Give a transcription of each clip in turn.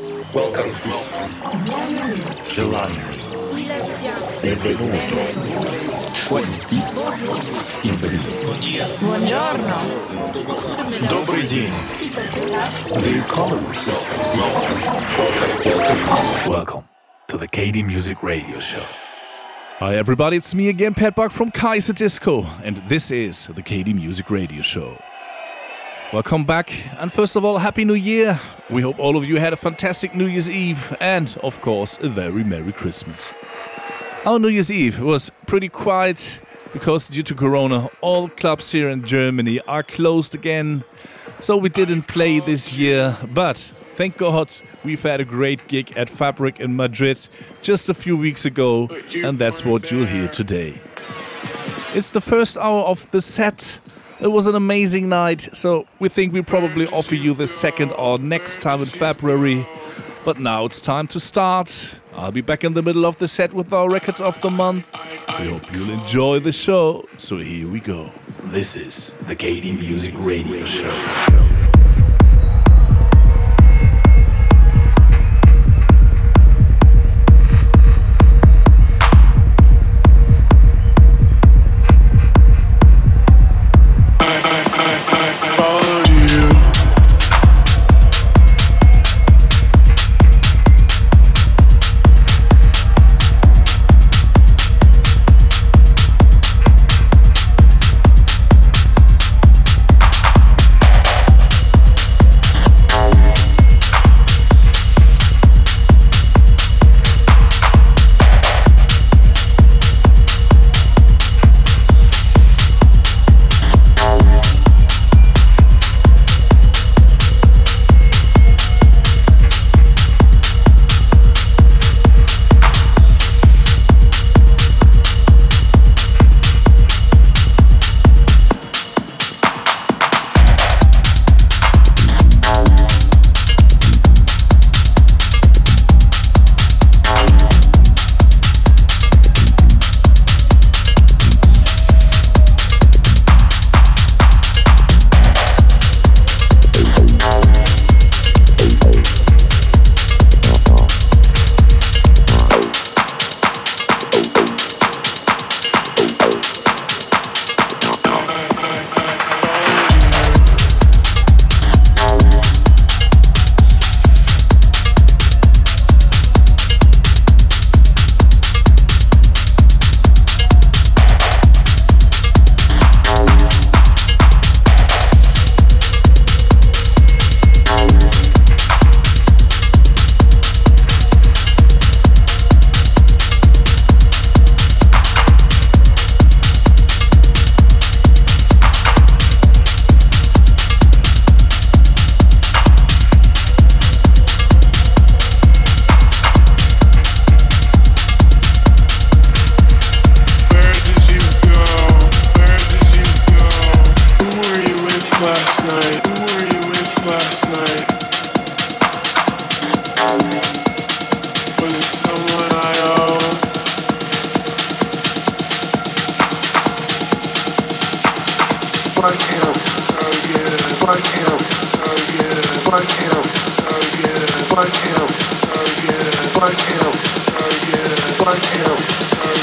Welcome. Gelato. Benvenuto. Quanti. Buongiorno. Добрый день. Willkommen. Welcome. To the KD Music Radio Show. Hi everybody, it's me again, Pat from Kaiserdisco, and this is the KD Music Radio Show. Welcome back, and first of all, Happy New Year! We hope all of you had a fantastic New Year's Eve, and of course, a very Merry Christmas. Our New Year's Eve was pretty quiet because, due to Corona, all clubs here in Germany are closed again, so we didn't play this year, but thank God we've had a great gig at Fabrik in Madrid just a few weeks ago, and that's what you'll hear today. It's the first hour of the set. It was an amazing night, so we think we'll probably offer you the second or next time in February. But now it's time to start. I'll be back in the middle of the set with our records of the month. We hope you'll enjoy the show, so here we go. This is the KD Music Radio Show.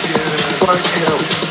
Yeah. Black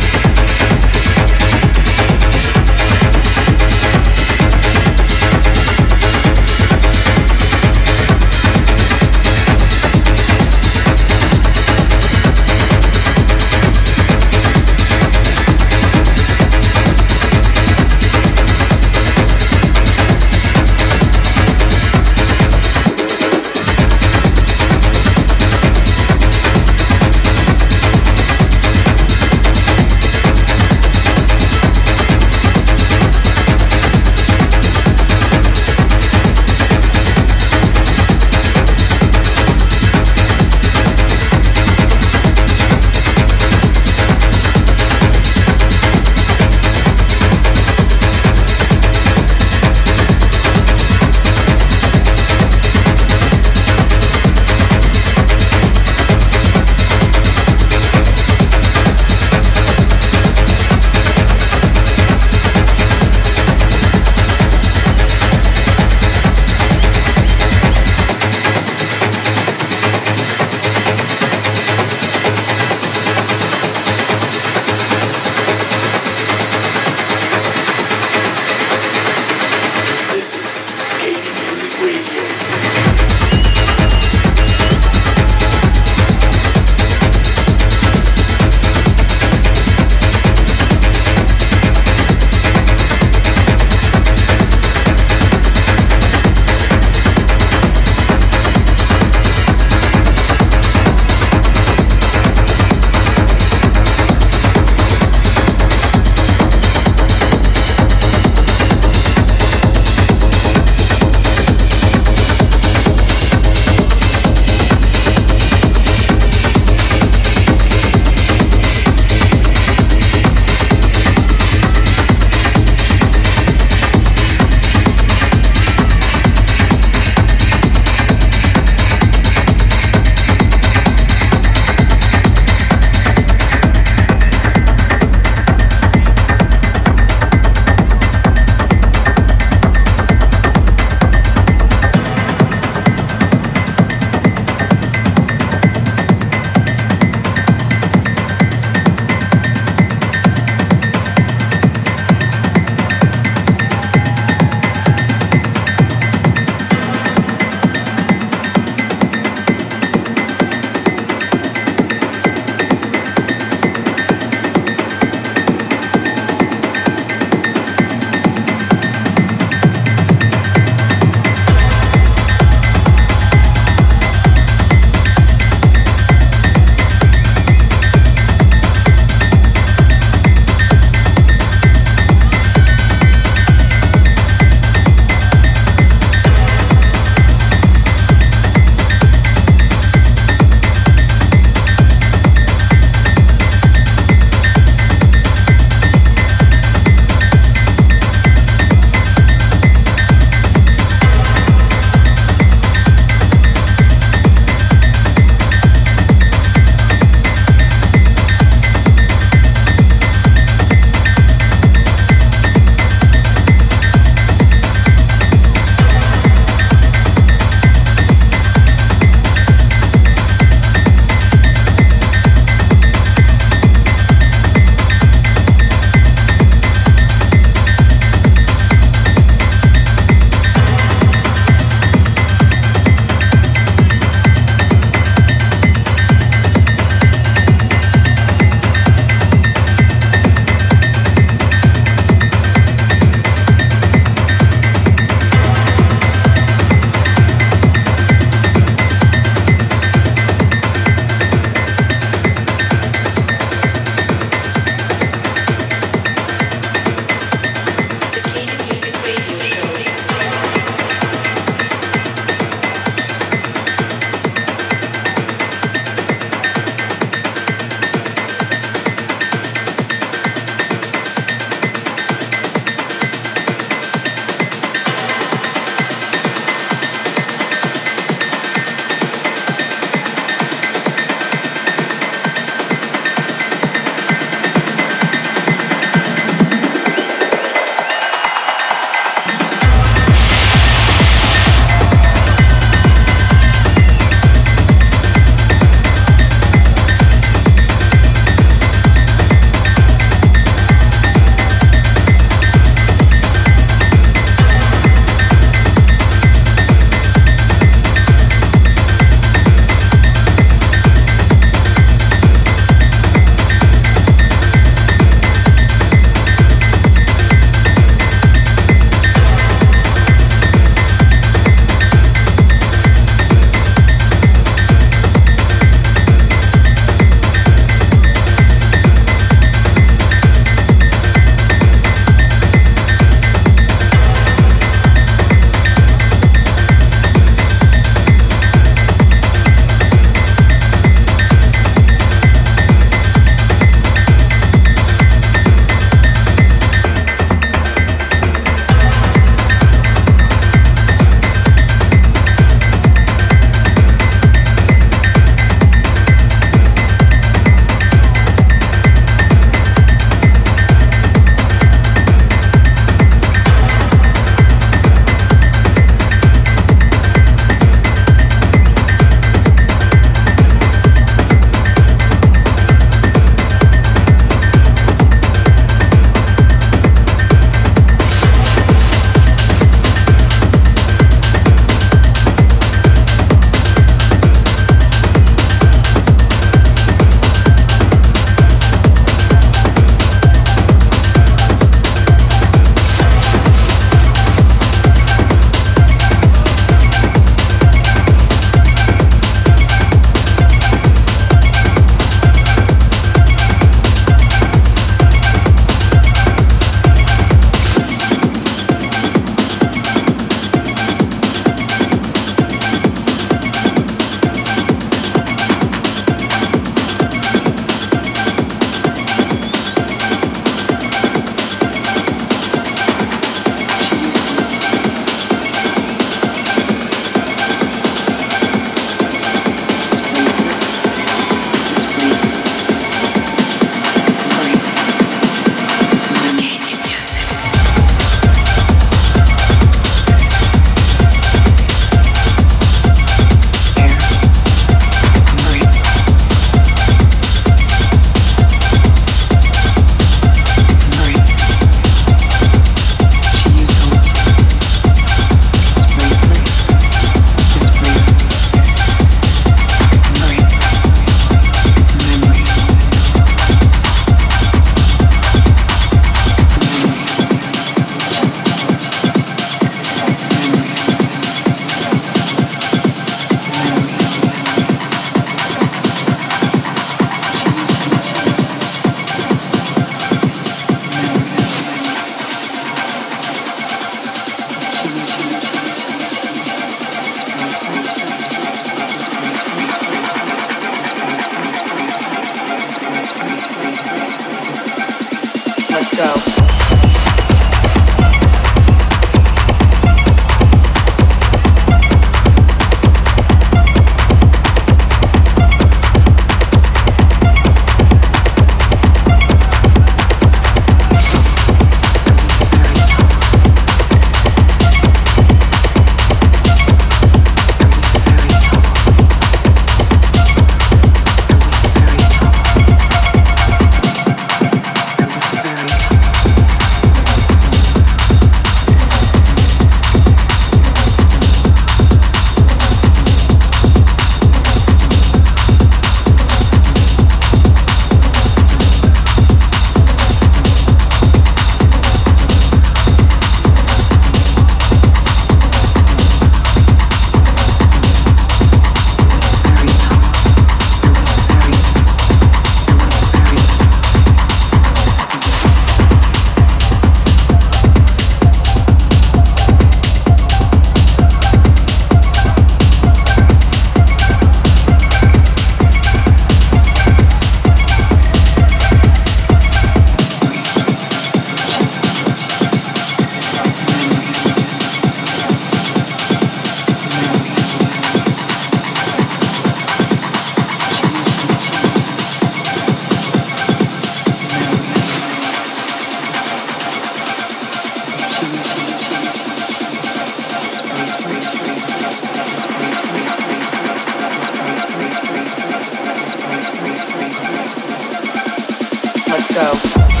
Go.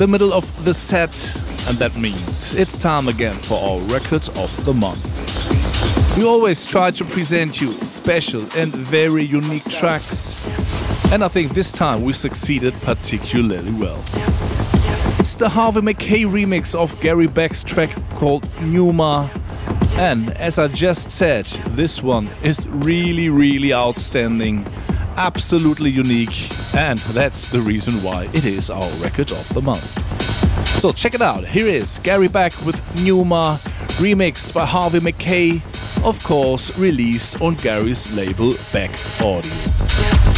The middle of the set, and that means it's time again for our record of the month. We always try to present you special and very unique tracks, and I think this time we succeeded particularly well. It's the Harvey McKay remix of Gary Beck's track called Pneuma. And as I just said, this one is really, really outstanding, absolutely unique, and that's the reason why it is our record of the month. So check it out. Here is Gary Beck with Pneuma, remixed by Harvey McKay, of course, released on Gary's label BEK Audio.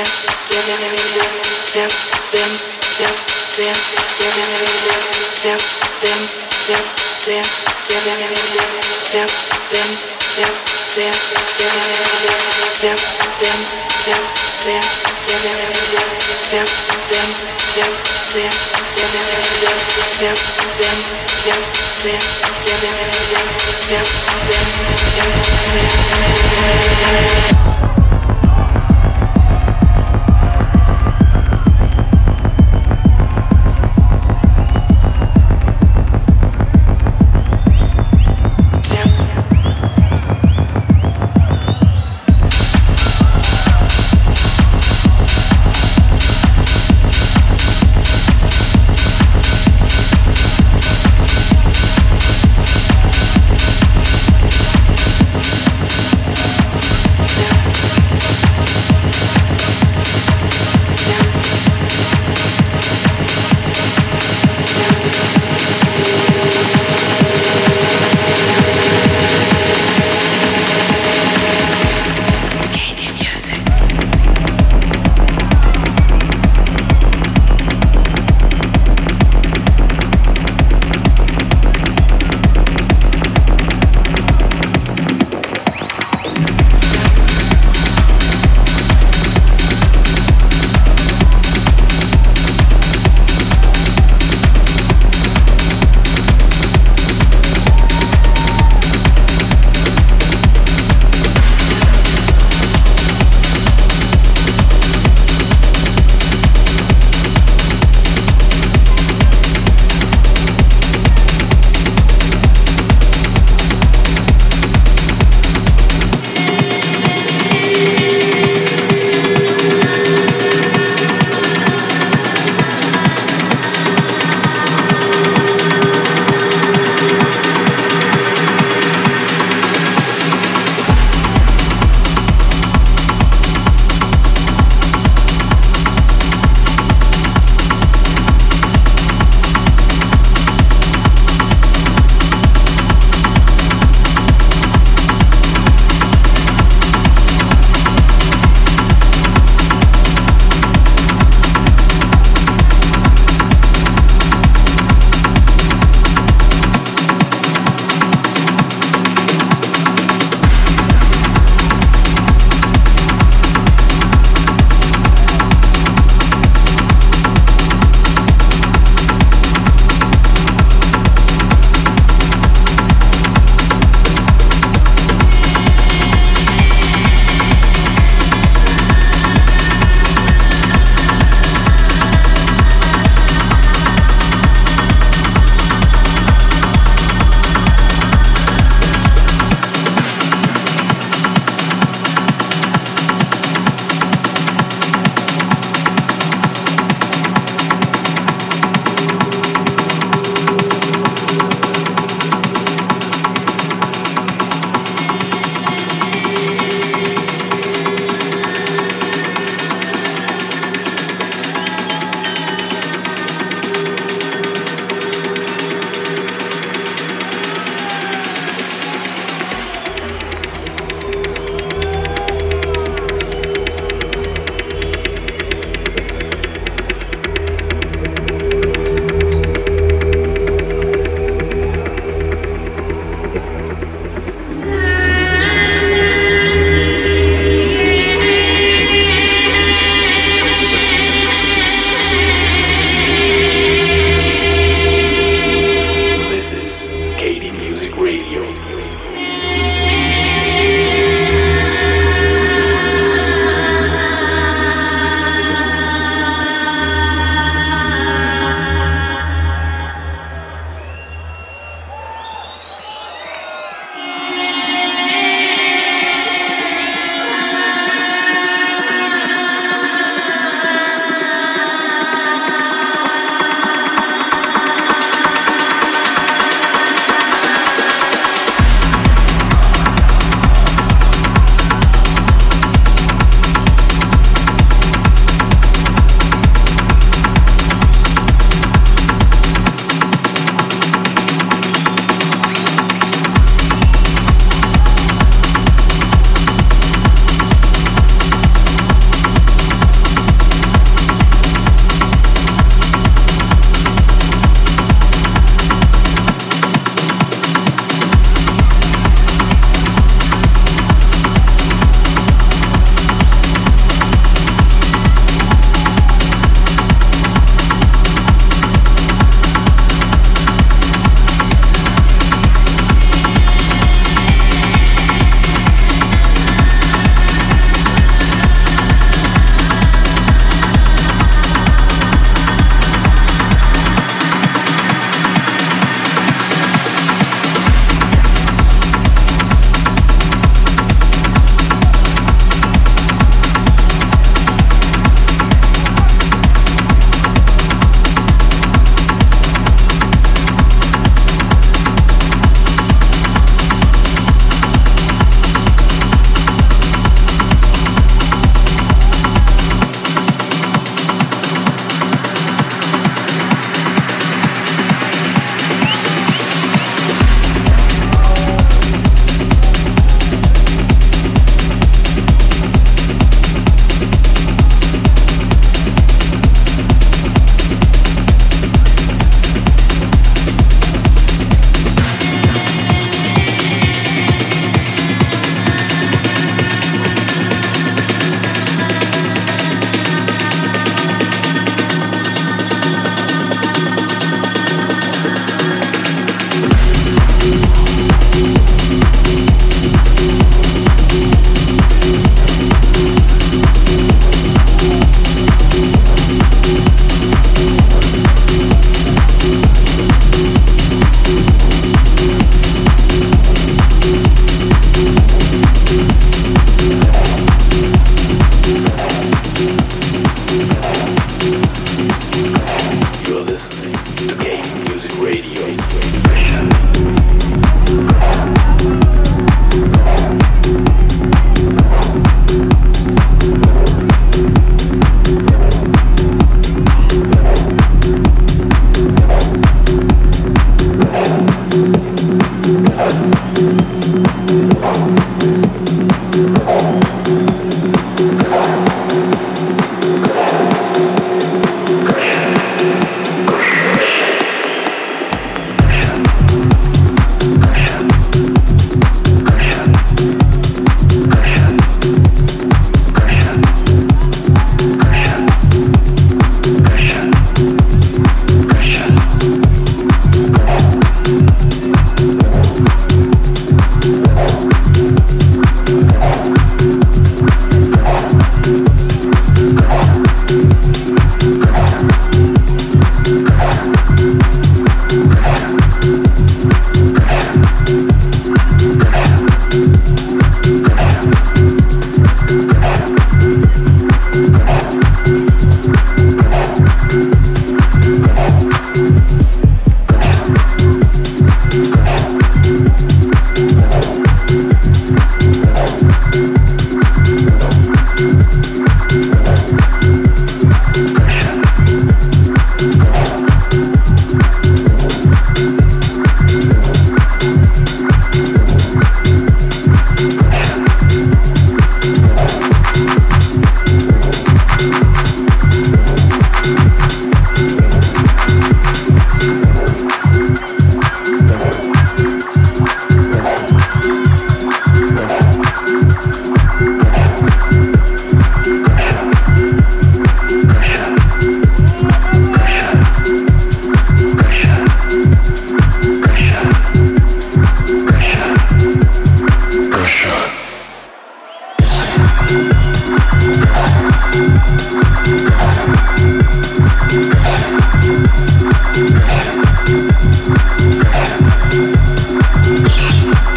Yeah.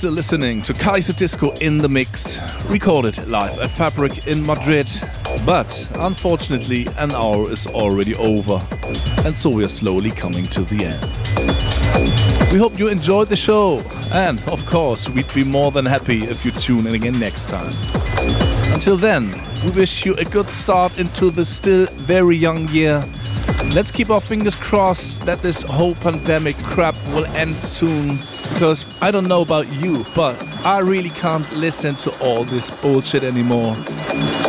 still listening to Kaiserdisco in the Mix, recorded live at Fabrik in Madrid. But unfortunately, an hour is already over, and so we are slowly coming to the end. We hope you enjoyed the show, and of course, we'd be more than happy if you tune in again next time. Until then, we wish you a good start into the still very young year. Let's keep our fingers crossed that this whole pandemic crap will end soon. Because I don't know about you, but I really can't listen to all this bullshit anymore.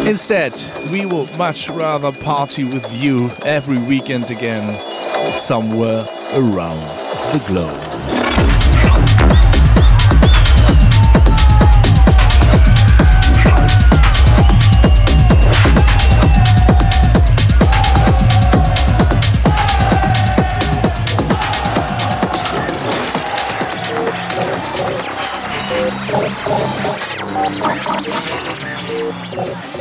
Instead, we would much rather party with you every weekend again, somewhere around the globe.